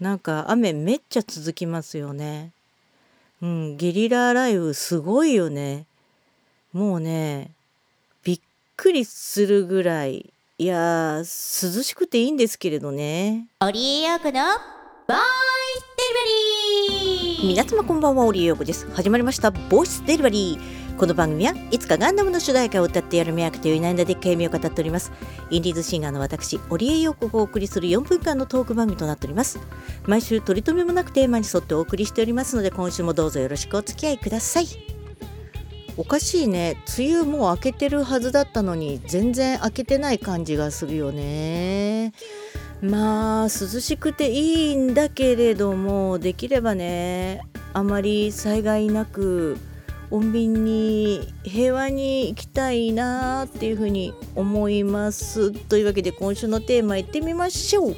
なんか雨めっちゃ続きますよね。うん、ゲリラ雷雨すごいよね。もうね、びっくりするぐらい、いや涼しくていいんですけれどね。オリエヨークのボイスデリバリー皆様こんばんは、オリヨークです。始まりました、ボイスデリバリー。この番組はいつかガンダムの主題歌を歌ってやる迷惑といういないんだでっかい夢を語っております。インディーズシンガーの私織江陽子がお送りする4分間のトーク番組となっております。毎週取り留めもなくテーマに沿ってお送りしておりますので今週もどうぞよろしくお付き合いください。おかしいね。梅雨もう明けてるはずだったのに全然明けてない感じがするよね。まあ涼しくていいんだけれどもできればねあまり災害なく穏便に平和に行きたいなっていうふうに思います。というわけで今週のテーマいってみましょう。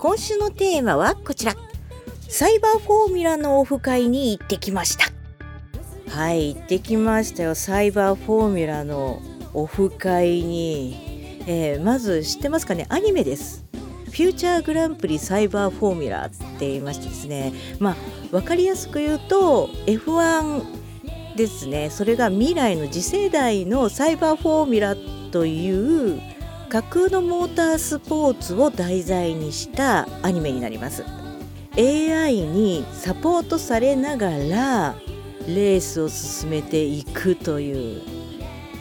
今週のテーマはこちら。サイバーフォーミュラのオフ会に行ってきました。はい行ってきましたよ。サイバーフォーミュラのオフ会に、えー、まず知ってますかね？アニメです。ューチャーグランプリサイバーフォーミュラーって言いましてですねまあ分かりやすく言うと F1 ですね。それが未来の次世代のサイバーフォーミュラーという架空のモータースポーツを題材にしたアニメになります。AI にサポートされながらレースを進めていくという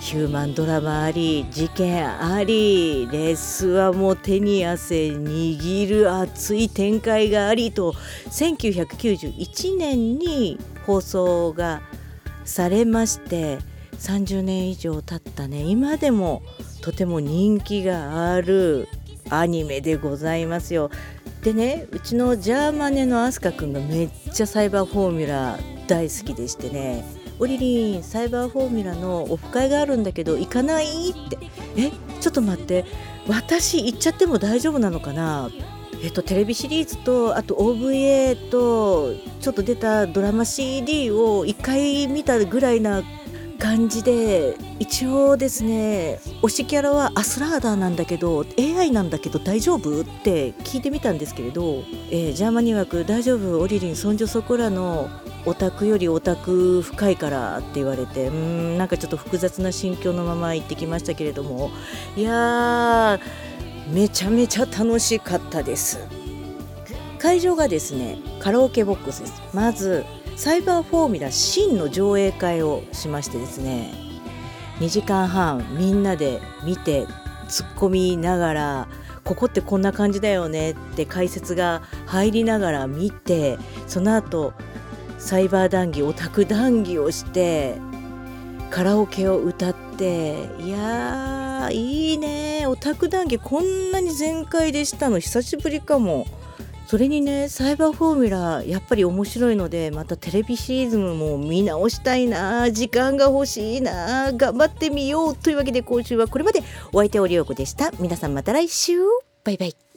ヒューマンドラマあり事件ありレースはもう手に汗握る熱い展開がありと1991年に放送がされまして30年以上経ったね今でもとても人気があるアニメでございますよ。でねうちのジャーマネのアスカくんがめっちゃサイバーフォーミュラ大好きでしてね「オリリンサイバーフォーミュラのオフ会があるんだけど行かない?」って「えちょっと待って私行っちゃっても大丈夫なのかな?」えっと、テレビシリーズとあと OVA とちょっと出たドラマ CD を1回見たぐらいな感じで一応ですね推しキャラはアスラーダーなんだけど AI なんだけど大丈夫？って聞いてみたんですけれど、えー、ジャーマニ枠大丈夫？オリリンそんじょそこらのオタクよりオタク深いからって言われてうんなんかちょっと複雑な心境のまま行ってきましたけれどもいやーめちゃめちゃ楽しかったです。会場がですねカラオケボックスです。まずサイバーフォーミュラ真の上映会をしましてですね2時間半みんなで見て突っ込みながらここってこんな感じだよねって解説が入りながら見てその後サイバー談義オタク談義をしてカラオケを歌っていやーいいねオタク談義こんなに全開でしたの久しぶりかも。それにねサイバーフォーミュラやっぱり面白いのでまたテレビシーズンも見直したいな時間が欲しいな頑張ってみようというわけで今週はこれまで。お相手おりよこでした。皆さんまた来週。バイバイ。